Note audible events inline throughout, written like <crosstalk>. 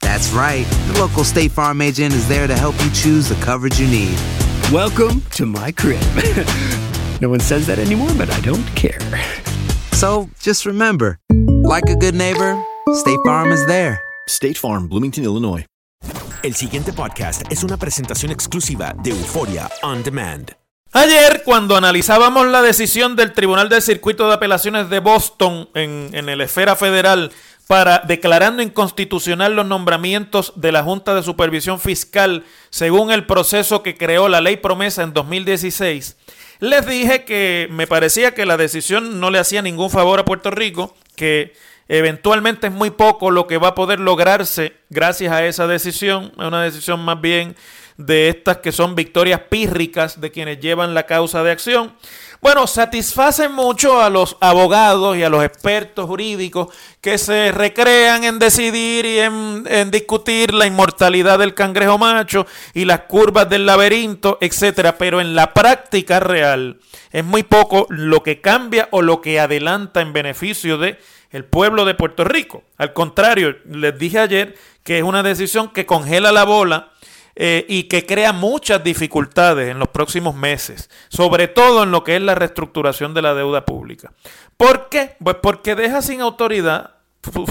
That's right. The local State Farm agent is there to help you choose the coverage you need. Welcome to my crib. <laughs> no one says that anymore, but I don't care. So just remember, like a good neighbor, State Farm is there. State Farm, Bloomington, Illinois. El siguiente podcast es una presentación exclusiva de Euforia On Demand. Ayer, cuando analizábamos la decisión del Tribunal del Circuito de Apelaciones de Boston en, en la esfera federal para declarando inconstitucional los nombramientos de la Junta de Supervisión Fiscal según el proceso que creó la ley promesa en 2016, les dije que me parecía que la decisión no le hacía ningún favor a Puerto Rico, que eventualmente es muy poco lo que va a poder lograrse gracias a esa decisión, una decisión más bien de estas que son victorias pírricas de quienes llevan la causa de acción. Bueno, satisfacen mucho a los abogados y a los expertos jurídicos que se recrean en decidir y en, discutir la inmortalidad del cangrejo macho y las curvas del laberinto, etcétera. Pero en la práctica real es muy poco lo que cambia o lo que adelanta en beneficio de el pueblo de Puerto Rico. Al contrario, les dije ayer que es una decisión que congela la bola eh, y que crea muchas dificultades en los próximos meses, sobre todo en lo que es la reestructuración de la deuda pública. ¿Por qué? Pues porque deja sin autoridad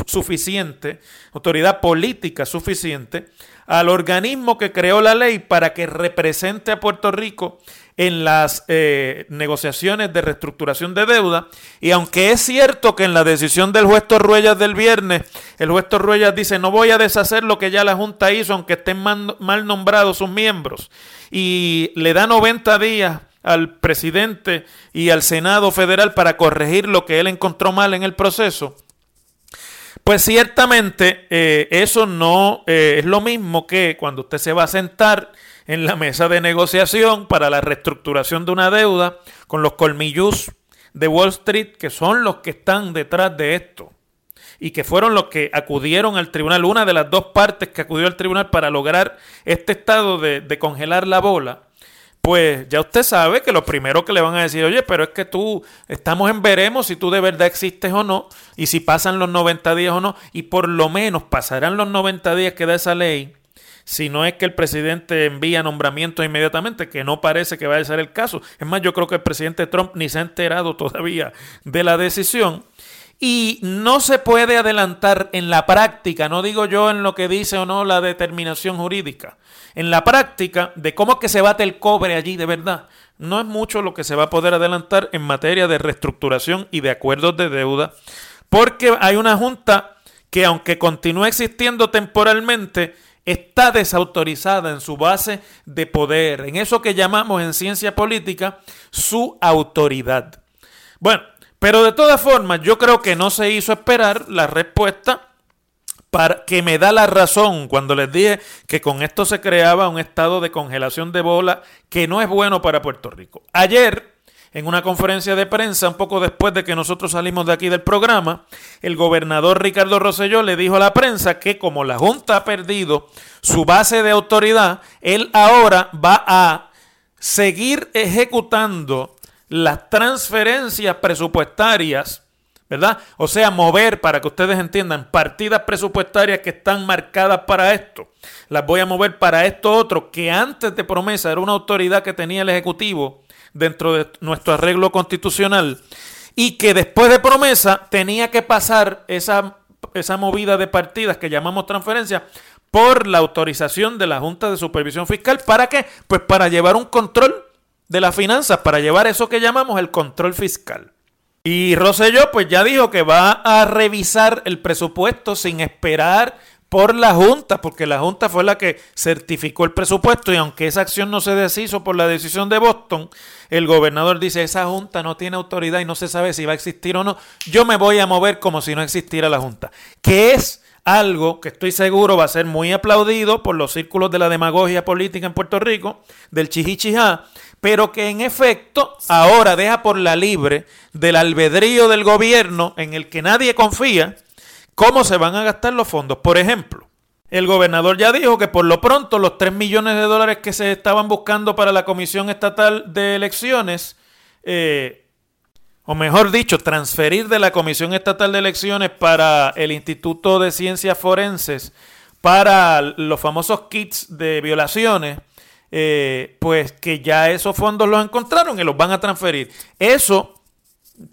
suficiente, autoridad política suficiente, al organismo que creó la ley para que represente a Puerto Rico en las eh, negociaciones de reestructuración de deuda. Y aunque es cierto que en la decisión del juez Torruellas del viernes, el juez Torruellas dice, no voy a deshacer lo que ya la Junta hizo, aunque estén mal, nombrados sus miembros, y le da 90 días al presidente y al Senado federal para corregir lo que él encontró mal en el proceso. Pues ciertamente eh, eso no eh, es lo mismo que cuando usted se va a sentar en la mesa de negociación para la reestructuración de una deuda con los colmillus de Wall Street, que son los que están detrás de esto y que fueron los que acudieron al tribunal, una de las dos partes que acudió al tribunal para lograr este estado de, de congelar la bola, pues ya usted sabe que lo primero que le van a decir, oye, pero es que tú estamos en veremos si tú de verdad existes o no, y si pasan los 90 días o no, y por lo menos pasarán los 90 días que da esa ley, si no es que el presidente envía nombramientos inmediatamente, que no parece que vaya a ser el caso. Es más, yo creo que el presidente Trump ni se ha enterado <laughs> todavía de la decisión. Y no se puede adelantar en la práctica, no digo yo en lo que dice o no la determinación jurídica, en la práctica de cómo es que se bate el cobre allí de verdad. No es mucho lo que se va a poder adelantar en materia de reestructuración y de acuerdos de deuda, porque hay una junta que aunque continúe existiendo temporalmente, está desautorizada en su base de poder, en eso que llamamos en ciencia política su autoridad. Bueno, pero de todas formas, yo creo que no se hizo esperar la respuesta para que me da la razón cuando les dije que con esto se creaba un estado de congelación de bola que no es bueno para Puerto Rico. Ayer en una conferencia de prensa un poco después de que nosotros salimos de aquí del programa, el gobernador Ricardo Rosselló le dijo a la prensa que como la Junta ha perdido su base de autoridad, él ahora va a seguir ejecutando las transferencias presupuestarias ¿verdad? O sea, mover, para que ustedes entiendan, partidas presupuestarias que están marcadas para esto. Las voy a mover para esto otro, que antes de promesa era una autoridad que tenía el Ejecutivo dentro de nuestro arreglo constitucional y que después de promesa tenía que pasar esa, esa movida de partidas que llamamos transferencia por la autorización de la Junta de Supervisión Fiscal. ¿Para qué? Pues para llevar un control de las finanzas, para llevar eso que llamamos el control fiscal. Y Rosselló pues ya dijo que va a revisar el presupuesto sin esperar por la Junta, porque la Junta fue la que certificó el presupuesto y aunque esa acción no se deshizo por la decisión de Boston, el gobernador dice, esa Junta no tiene autoridad y no se sabe si va a existir o no, yo me voy a mover como si no existiera la Junta, que es algo que estoy seguro va a ser muy aplaudido por los círculos de la demagogia política en Puerto Rico, del chihichijá, pero que en efecto ahora deja por la libre del albedrío del gobierno en el que nadie confía cómo se van a gastar los fondos. Por ejemplo, el gobernador ya dijo que por lo pronto los 3 millones de dólares que se estaban buscando para la Comisión Estatal de Elecciones, eh, o mejor dicho, transferir de la Comisión Estatal de Elecciones para el Instituto de Ciencias Forenses, para los famosos kits de violaciones, eh, pues que ya esos fondos los encontraron y los van a transferir. Eso,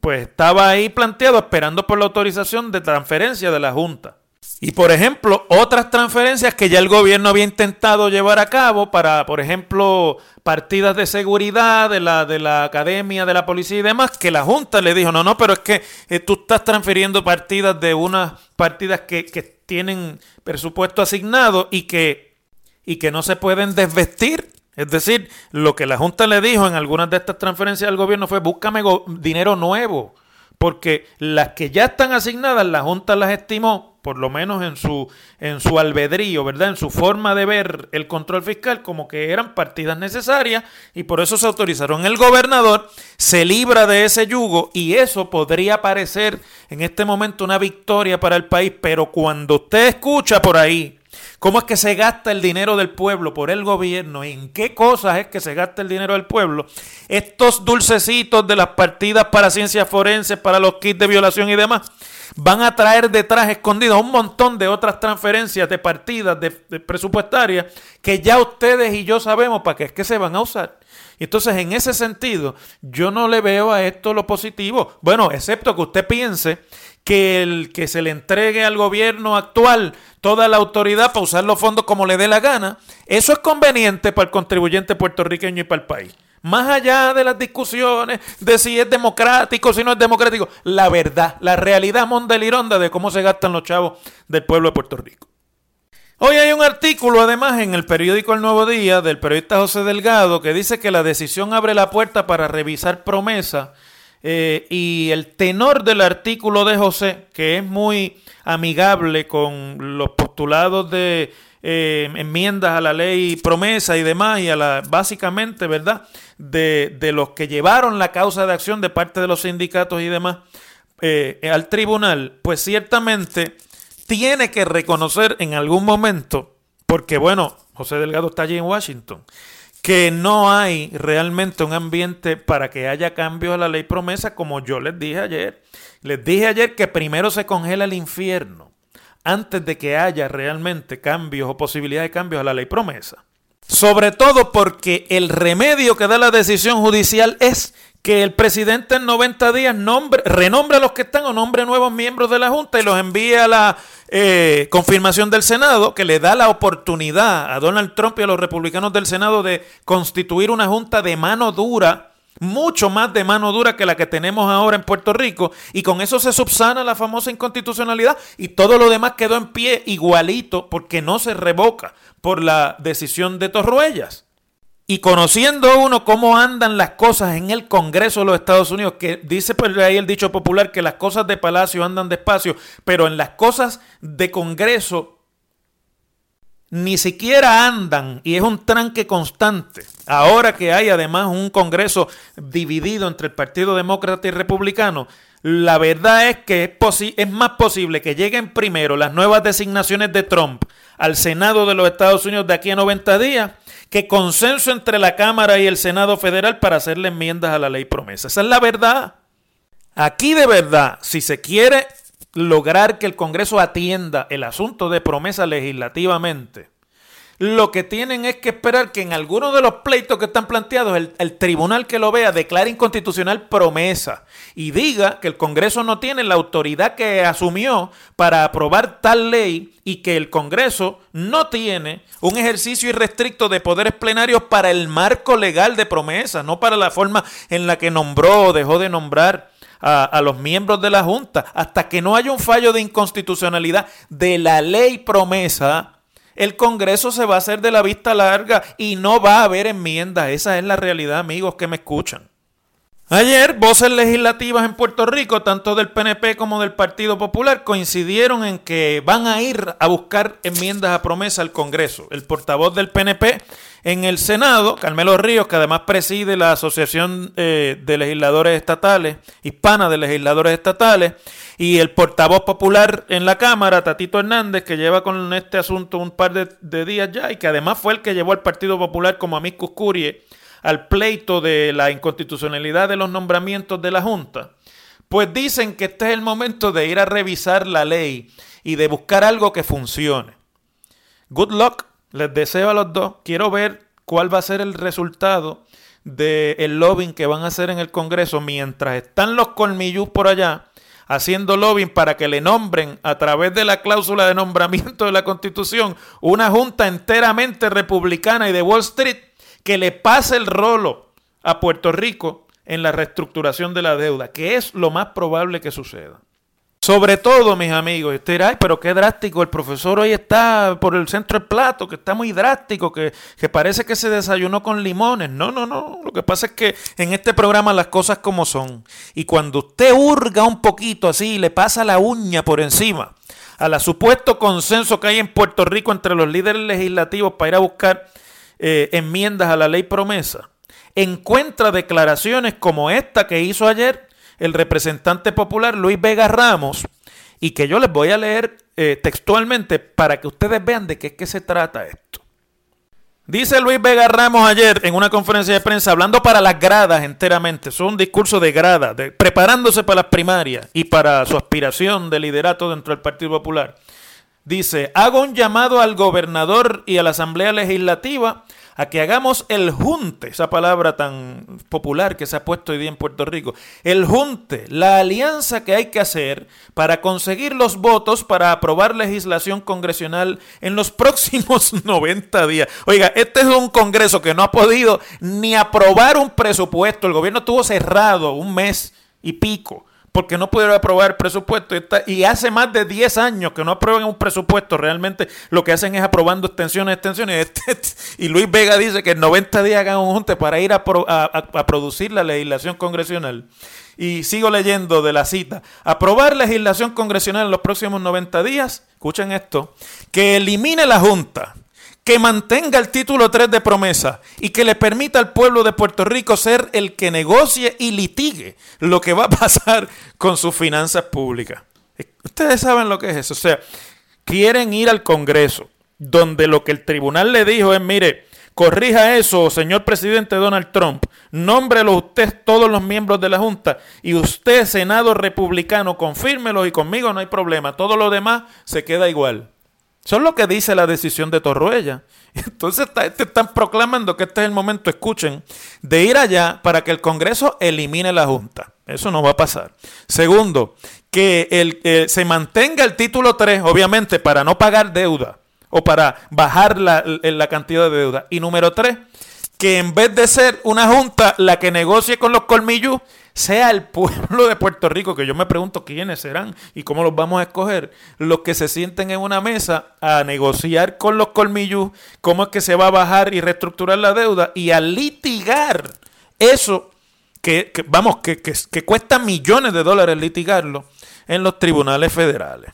pues estaba ahí planteado esperando por la autorización de transferencia de la Junta. Y por ejemplo, otras transferencias que ya el gobierno había intentado llevar a cabo para, por ejemplo, partidas de seguridad de la, de la academia, de la policía y demás, que la Junta le dijo, no, no, pero es que eh, tú estás transfiriendo partidas de unas partidas que, que tienen presupuesto asignado y que y que no se pueden desvestir. Es decir, lo que la Junta le dijo en algunas de estas transferencias al gobierno fue búscame dinero nuevo, porque las que ya están asignadas, la Junta las estimó, por lo menos en su, en su albedrío, ¿verdad? En su forma de ver el control fiscal, como que eran partidas necesarias y por eso se autorizaron. El gobernador se libra de ese yugo y eso podría parecer en este momento una victoria para el país, pero cuando usted escucha por ahí ¿Cómo es que se gasta el dinero del pueblo por el gobierno? ¿En qué cosas es que se gasta el dinero del pueblo? Estos dulcecitos de las partidas para ciencias forenses, para los kits de violación y demás, van a traer detrás escondidas un montón de otras transferencias de partidas presupuestarias que ya ustedes y yo sabemos para qué es que se van a usar. Entonces, en ese sentido, yo no le veo a esto lo positivo. Bueno, excepto que usted piense que el que se le entregue al gobierno actual toda la autoridad para usar los fondos como le dé la gana, eso es conveniente para el contribuyente puertorriqueño y para el país. Más allá de las discusiones de si es democrático, si no es democrático, la verdad, la realidad mondelironda de cómo se gastan los chavos del pueblo de Puerto Rico. Hoy hay un artículo, además, en el periódico El Nuevo Día del periodista José Delgado que dice que la decisión abre la puerta para revisar promesas eh, y el tenor del artículo de José, que es muy amigable con los postulados de eh, enmiendas a la ley promesa y demás, y a la, básicamente, ¿verdad?, de, de, los que llevaron la causa de acción de parte de los sindicatos y demás eh, al tribunal, pues ciertamente tiene que reconocer en algún momento, porque bueno, José Delgado está allí en Washington, que no hay realmente un ambiente para que haya cambios a la ley promesa, como yo les dije ayer. Les dije ayer que primero se congela el infierno antes de que haya realmente cambios o posibilidad de cambios a la ley promesa. Sobre todo porque el remedio que da la decisión judicial es que el presidente en 90 días nombre, renombre a los que están o nombre nuevos miembros de la Junta y los envíe a la eh, confirmación del Senado, que le da la oportunidad a Donald Trump y a los republicanos del Senado de constituir una Junta de mano dura, mucho más de mano dura que la que tenemos ahora en Puerto Rico, y con eso se subsana la famosa inconstitucionalidad y todo lo demás quedó en pie igualito porque no se revoca por la decisión de Torruellas. Y conociendo uno cómo andan las cosas en el Congreso de los Estados Unidos, que dice por ahí el dicho popular que las cosas de palacio andan despacio, pero en las cosas de Congreso ni siquiera andan y es un tranque constante. Ahora que hay además un Congreso dividido entre el Partido Demócrata y Republicano, la verdad es que es, es, más posible que lleguen primero las nuevas designaciones de Trump al Senado de los Estados Unidos de aquí a 90 días que consenso entre la Cámara y el Senado Federal para hacerle enmiendas a la ley promesa. Esa es la verdad. Aquí de verdad, si se quiere lograr que el Congreso atienda el asunto de promesa legislativamente, lo que tienen es que esperar que en alguno de los pleitos que están planteados el, tribunal que lo vea declare inconstitucional promesa y diga que el Congreso no tiene la autoridad que asumió para aprobar tal ley y que el Congreso no tiene un ejercicio irrestricto de poderes plenarios para el marco legal de promesa, no para la forma en la que nombró o dejó de nombrar a, a, los miembros de la Junta. Hasta que no haya un fallo de inconstitucionalidad de la ley promesa, el Congreso se va a hacer de la vista larga y no va a haber enmiendas. Esa es la realidad, amigos que me escuchan. Ayer, voces legislativas en Puerto Rico, tanto del PNP como del Partido Popular, coincidieron en que van a ir a buscar enmiendas a promesa al Congreso. El portavoz del PNP en el Senado, Carmelo Ríos, que además preside la Asociación eh, de Legisladores Estatales, hispana de legisladores estatales, y el portavoz popular en la Cámara, Tatito Hernández, que lleva con este asunto un par de, días ya y que además fue el que llevó al Partido Popular como amicus curie al pleito de la inconstitucionalidad de los nombramientos de la Junta, pues dicen que este es el momento de ir a revisar la ley y de buscar algo que funcione. Good luck, les deseo a los dos. Quiero ver cuál va a ser el resultado del lobbying que van a hacer en el Congreso mientras están los colmillus por allá haciendo lobbying para que le nombren a través de la cláusula de nombramiento de la Constitución una junta enteramente republicana y de Wall Street que le pase el rolo a Puerto Rico en la reestructuración de la deuda, que es lo más probable que suceda. Sobre todo, mis amigos, usted dirá, ay, pero qué drástico, el profesor hoy está por el centro del plato, que está muy drástico, que, que, parece que se desayunó con limones. No, no, no, lo que pasa es que en este programa las cosas como son. Y cuando usted hurga un poquito así, le pasa la uña por encima a la supuesto consenso que hay en Puerto Rico entre los líderes legislativos para ir a buscar eh, enmiendas a la ley promesa, encuentra declaraciones como esta que hizo ayer el representante popular Luis Vega Ramos y que yo les voy a leer eh, textualmente para que ustedes vean de qué es que se trata esto. Dice Luis Vega Ramos ayer en una conferencia de prensa, hablando para las gradas enteramente, es un discurso de grada, de, preparándose para las primarias y para su aspiración de liderato dentro del Partido Popular. Dice, hago un llamado al gobernador y a la Asamblea Legislativa a que hagamos el junte, esa palabra tan popular que se ha puesto hoy día en Puerto Rico, el junte, la alianza que hay que hacer para conseguir los votos para aprobar legislación congresional en los <laughs> próximos 90 días. Oiga, este es un Congreso que no ha podido ni aprobar un presupuesto, el gobierno estuvo cerrado un mes y pico porque no pudieron aprobar el presupuesto. Y hace más de 10 años que no aprueban un presupuesto. Realmente lo que hacen es aprobando extensiones, extensiones. <laughs> y Luis Vega dice que en 90 días hagan un junte para ir a, a producir la legislación congresional. Y sigo leyendo de la cita. Aprobar legislación congresional en los próximos 90 días. Escuchen esto. Que elimine la Junta que mantenga el título 3 de promesa y que le permita al pueblo de Puerto Rico ser el que negocie y litigue lo que va a <laughs> pasar con sus finanzas públicas. Ustedes saben lo que es eso. O sea, quieren ir al Congreso, donde lo que el tribunal le dijo es, mire, corrija eso, señor presidente Donald Trump, nómbrelo usted todos los miembros de la Junta y usted, Senado republicano, confírmelo y conmigo no hay problema. Todo lo demás se queda igual. Eso es lo que dice la decisión de Torruella. <laughs> Entonces están proclamando que este es el momento, escuchen, de ir allá para que el Congreso elimine la Junta. Eso no va a pasar. Segundo, que el, se mantenga el título 3, obviamente, para no pagar deuda o para bajar la, la cantidad de deuda. Y número 3, que en vez de ser una junta la que negocie con los colmillos, sea el pueblo de Puerto Rico, que yo me pregunto quiénes serán y cómo los vamos a escoger, los que se sienten en una mesa a negociar con los colmillos cómo es que se va a bajar y reestructurar la deuda y a litigar eso que, vamos, que, que, que cuesta millones de dólares litigarlo en los tribunales federales.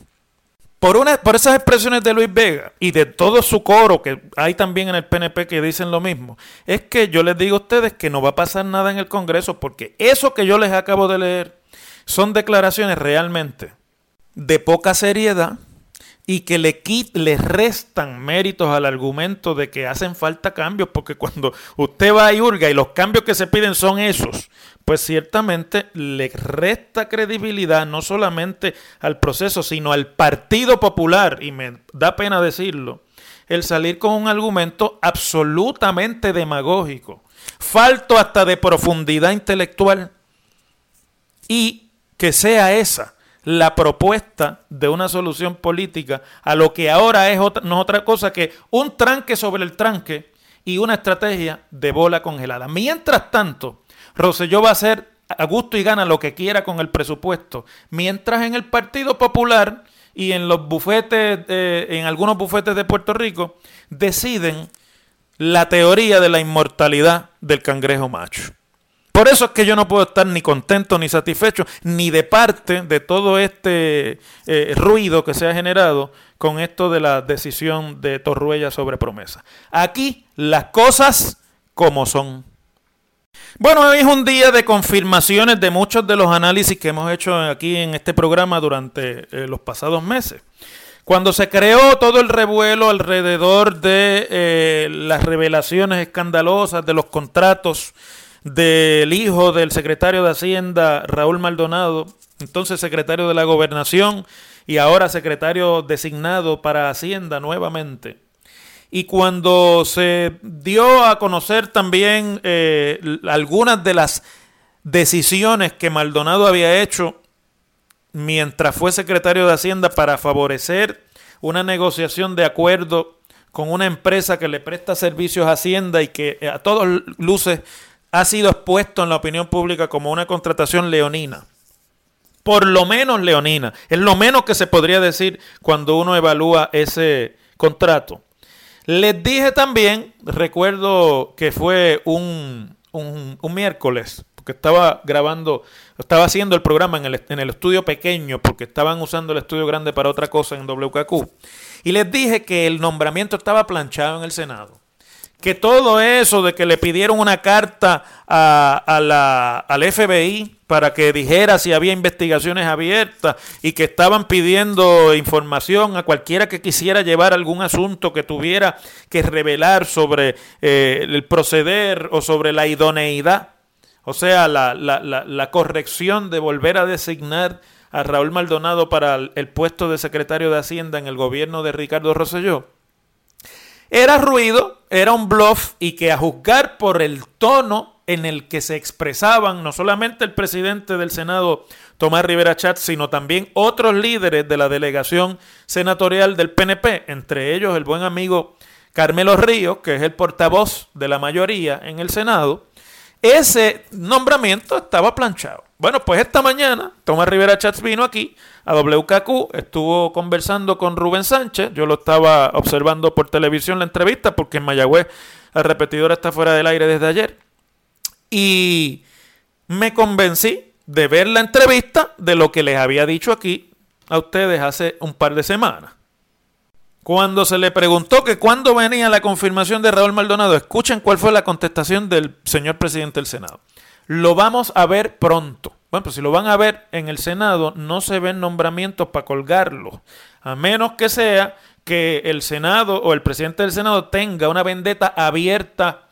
Por, una, por esas expresiones de Luis Vega y de todo su coro, que hay también en el PNP que dicen lo mismo, es que yo les digo a ustedes que no va a pasar nada en el Congreso, porque eso que yo les acabo de leer son declaraciones realmente de poca seriedad y que le, le restan méritos al argumento de que hacen falta cambios, porque cuando usted va a hurga y los cambios que se piden son esos, pues ciertamente le resta credibilidad no solamente al proceso, sino al Partido Popular, y me da pena decirlo, el salir con un argumento absolutamente demagógico, falto hasta de profundidad intelectual, y que sea esa la propuesta de una solución política a lo que ahora es otra, no es otra cosa que un tranque sobre el tranque y una estrategia de bola congelada. Mientras tanto, Roselló va a hacer a gusto y gana lo que quiera con el presupuesto, mientras en el Partido Popular y en los bufetes, en algunos bufetes de Puerto Rico, deciden la teoría de la inmortalidad del cangrejo macho. Por eso es que yo no puedo estar ni contento ni satisfecho, ni de parte de todo este eh, ruido que se ha generado con esto de la decisión de Torruella sobre promesa. Aquí las cosas como son. Bueno, hoy es un día de confirmaciones de muchos de los análisis que hemos hecho aquí en este programa durante eh, los pasados meses. Cuando se creó todo el revuelo alrededor de eh, las revelaciones escandalosas de los contratos del hijo del secretario de Hacienda, Raúl Maldonado, entonces secretario de la Gobernación y ahora secretario designado para Hacienda nuevamente. Y cuando se dio a conocer también eh, algunas de las decisiones que Maldonado había hecho mientras fue secretario de Hacienda para favorecer una negociación de acuerdo con una empresa que le presta servicios a Hacienda y que a todos luces ha sido expuesto en la opinión pública como una contratación leonina. Por lo menos leonina. Es lo menos que se podría decir cuando uno evalúa ese contrato. Les dije también, recuerdo que fue un, un, miércoles, porque estaba grabando, estaba haciendo el programa en el, en el estudio pequeño, porque estaban usando el estudio grande para otra cosa en WKQ. Y les dije que el nombramiento estaba planchado en el Senado que todo eso de que le pidieron una carta a, la, al FBI para que dijera si había investigaciones abiertas y que estaban pidiendo información a cualquiera que quisiera llevar algún asunto que tuviera que revelar sobre eh, el proceder o sobre la idoneidad, o sea, la, la, la, corrección de volver a designar a Raúl Maldonado para el puesto de secretario de Hacienda en el gobierno de Ricardo Rosselló era ruido, era un bluff y que a juzgar por el tono en el que se expresaban no solamente el presidente del Senado, Tomás Rivera Chatz, sino también otros líderes de la delegación senatorial del PNP, entre ellos el buen amigo Carmelo Ríos, que es el portavoz de la mayoría en el Senado, ese nombramiento estaba planchado. Bueno, pues esta mañana Tomás Rivera Chats vino aquí a WKQ, estuvo conversando con Rubén Sánchez, yo lo estaba observando por televisión la entrevista porque en Mayagüez el repetidor está fuera del aire desde ayer. Y me convencí de ver la entrevista de lo que les había dicho aquí a ustedes hace un par de semanas. Cuando se le preguntó que cuándo venía la confirmación de Raúl Maldonado, escuchen cuál fue la contestación del señor presidente del Senado. Lo vamos a ver pronto. Bueno, pues si lo van a ver en el Senado, no se ven nombramientos para colgarlo. A menos que sea que el Senado o el presidente del Senado tenga una vendetta abierta,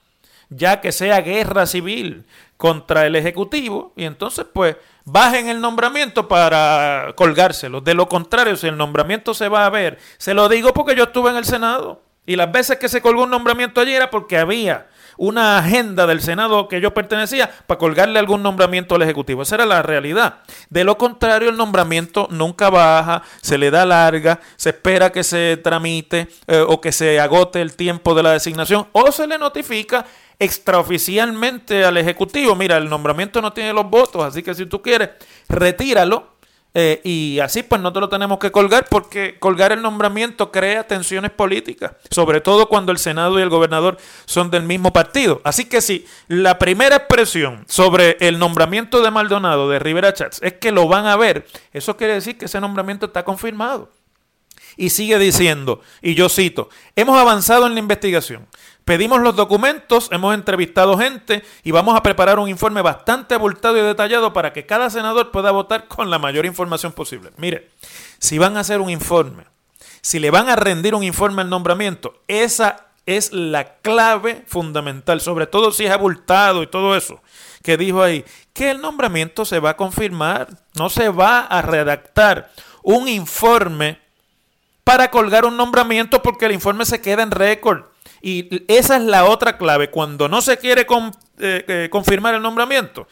ya que sea guerra civil contra el Ejecutivo, y entonces pues bajen el nombramiento para colgárselo. De lo contrario, si el nombramiento se va a ver, se lo digo porque yo estuve en el Senado, y las veces que se colgó un nombramiento allí era porque había una agenda del Senado que yo pertenecía para colgarle algún nombramiento al Ejecutivo. Esa era la realidad. De lo contrario, el nombramiento nunca baja, se le da larga, se espera que se tramite eh, o que se agote el tiempo de la designación o se le notifica extraoficialmente al Ejecutivo. Mira, el nombramiento no tiene los votos, así que si tú quieres, retíralo eh, y así pues no te lo tenemos que colgar porque colgar el nombramiento crea tensiones políticas, sobre todo cuando el Senado y el gobernador son del mismo partido. Así que si la primera expresión sobre el nombramiento de Maldonado de Rivera Chats es que lo van a ver, eso quiere decir que ese nombramiento está confirmado. Y sigue diciendo, y yo cito, hemos avanzado en la investigación. Pedimos los documentos, hemos entrevistado gente y vamos a preparar un informe bastante abultado y detallado para que cada senador pueda votar con la mayor información posible. Mire, si van a hacer un informe, si le van a rendir un informe al nombramiento, esa es la clave fundamental, sobre todo si es abultado y todo eso que dijo ahí, que el nombramiento se va a confirmar, no se va a redactar un informe para colgar un nombramiento porque el informe se queda en récord. Y esa es la otra clave. Cuando no se quiere eh, eh, confirmar el nombramiento,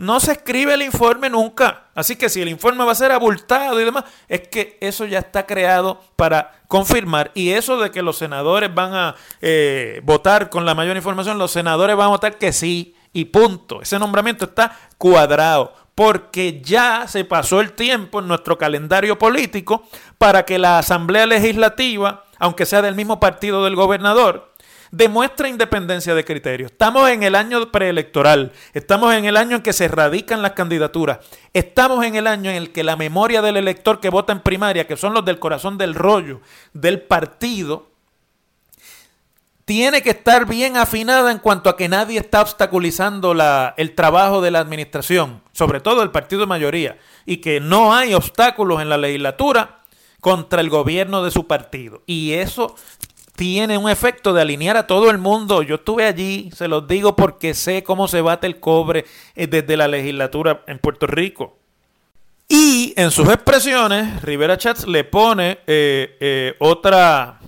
no se escribe el informe nunca. Así que si el informe va a ser abultado y demás, es que eso ya está creado para confirmar. Y eso de que los senadores van a eh, votar con la mayor información, los senadores van a votar que sí y punto. Ese nombramiento está cuadrado porque ya se pasó el tiempo en nuestro calendario político para que la Asamblea Legislativa, aunque sea del mismo partido del gobernador, demuestre independencia de criterio. Estamos en el año preelectoral, estamos en el año en que se radican las candidaturas, estamos en el año en el que la memoria del elector que vota en primaria, que son los del corazón del rollo del partido, tiene que estar bien afinada en cuanto a que nadie está obstaculizando la, el trabajo de la administración, sobre todo el partido de mayoría, y que no hay obstáculos en la legislatura contra el gobierno de su partido. Y eso tiene un efecto de alinear a todo el mundo. Yo estuve allí, se los digo porque sé cómo se bate el cobre eh, desde la legislatura en Puerto Rico. Y en sus expresiones, Rivera Chats le pone eh, eh, otra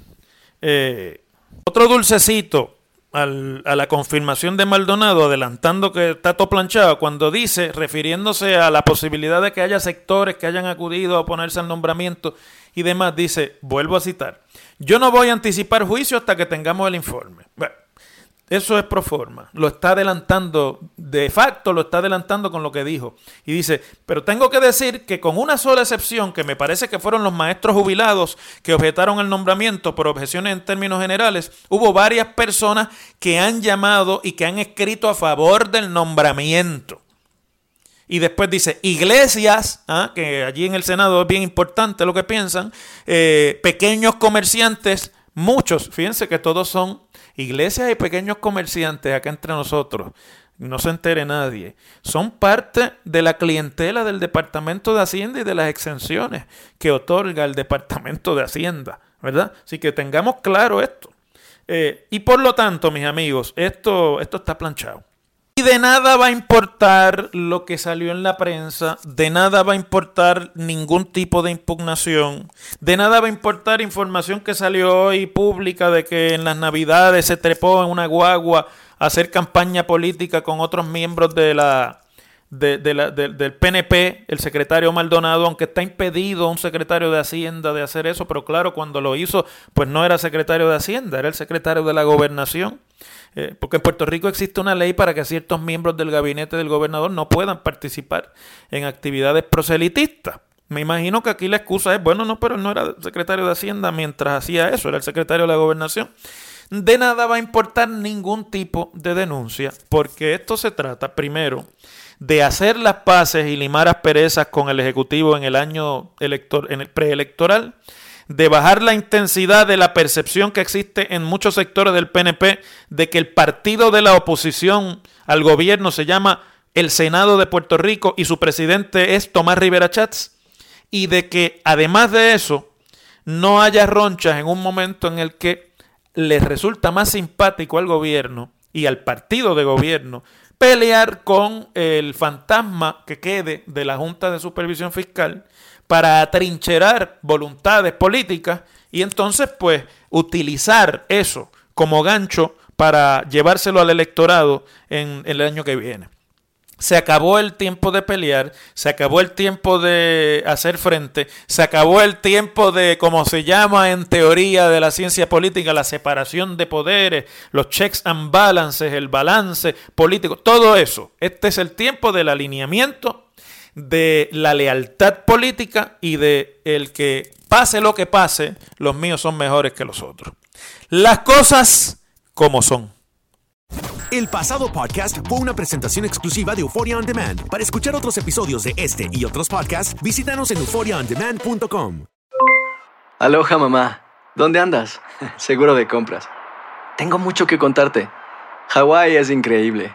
otro dulcecito a la confirmación de Maldonado, adelantando que está todo planchado, cuando dice, refiriéndose a la posibilidad de que haya sectores que hayan acudido a oponerse al nombramiento y demás, dice, vuelvo a citar, yo no voy a anticipar juicio hasta que tengamos el informe. Bueno, eso es pro forma. Lo está adelantando, de facto lo está adelantando con lo que dijo. Y dice, pero tengo que decir que con una sola excepción, que me parece que fueron los maestros jubilados que objetaron el nombramiento por objeciones en términos generales, hubo varias personas que han llamado y que han escrito a favor del nombramiento. Y después dice, iglesias, ¿ah? que allí en el Senado es bien importante lo que piensan, eh, pequeños comerciantes, muchos, fíjense que todos son Iglesias y pequeños comerciantes acá entre nosotros, no se entere nadie, son parte de la clientela del Departamento de Hacienda y de las exenciones que otorga el Departamento de Hacienda, ¿verdad? Así que tengamos claro esto. Eh, y por lo tanto, mis amigos, esto, esto está planchado. De nada va a importar lo que salió en la prensa, de nada va a importar ningún tipo de impugnación, de nada va a importar información que salió hoy pública de que en las navidades se trepó en una guagua a hacer campaña política con otros miembros de la, del PNP, el secretario Maldonado, aunque está impedido un secretario de Hacienda de hacer eso, pero claro, cuando lo hizo, pues no era secretario de Hacienda, era el secretario de la gobernación. Eh, porque en Puerto Rico existe una ley para que ciertos miembros del gabinete del gobernador no puedan participar en actividades proselitistas. Me imagino que aquí la excusa es, bueno, no, pero no era secretario de Hacienda mientras hacía eso, era el secretario de la gobernación. De nada va a importar ningún tipo de denuncia, porque esto se trata, primero, de hacer las paces y limar asperezas con el Ejecutivo en el año preelectoral de bajar la intensidad de la percepción que existe en muchos sectores del PNP de que el partido de la oposición al gobierno se llama el Senado de Puerto Rico y su presidente es Tomás Rivera Chats, y de que además de eso no haya ronchas en un momento en el que les resulta más simpático al gobierno y al partido de gobierno pelear con el fantasma que quede de la Junta de Supervisión Fiscal para atrincherar voluntades políticas y entonces pues utilizar eso como gancho para llevárselo al electorado en, el año que viene. Se acabó el tiempo de pelear, se acabó el tiempo de hacer frente, se acabó el tiempo de, como se llama en teoría de la ciencia política, la separación de poderes, los checks and balances, el balance político, todo eso. Este es el tiempo del alineamiento de la lealtad política y de el que pase lo que pase, los míos son mejores que los otros. Las cosas como son. El pasado podcast fue una presentación exclusiva de Euphoria On Demand. Para escuchar otros episodios de este y otros podcasts, visítanos en euphoriaondemand.com. Aloha mamá. ¿Dónde andas? <laughs> Seguro de compras. Tengo mucho que contarte. Hawái es increíble.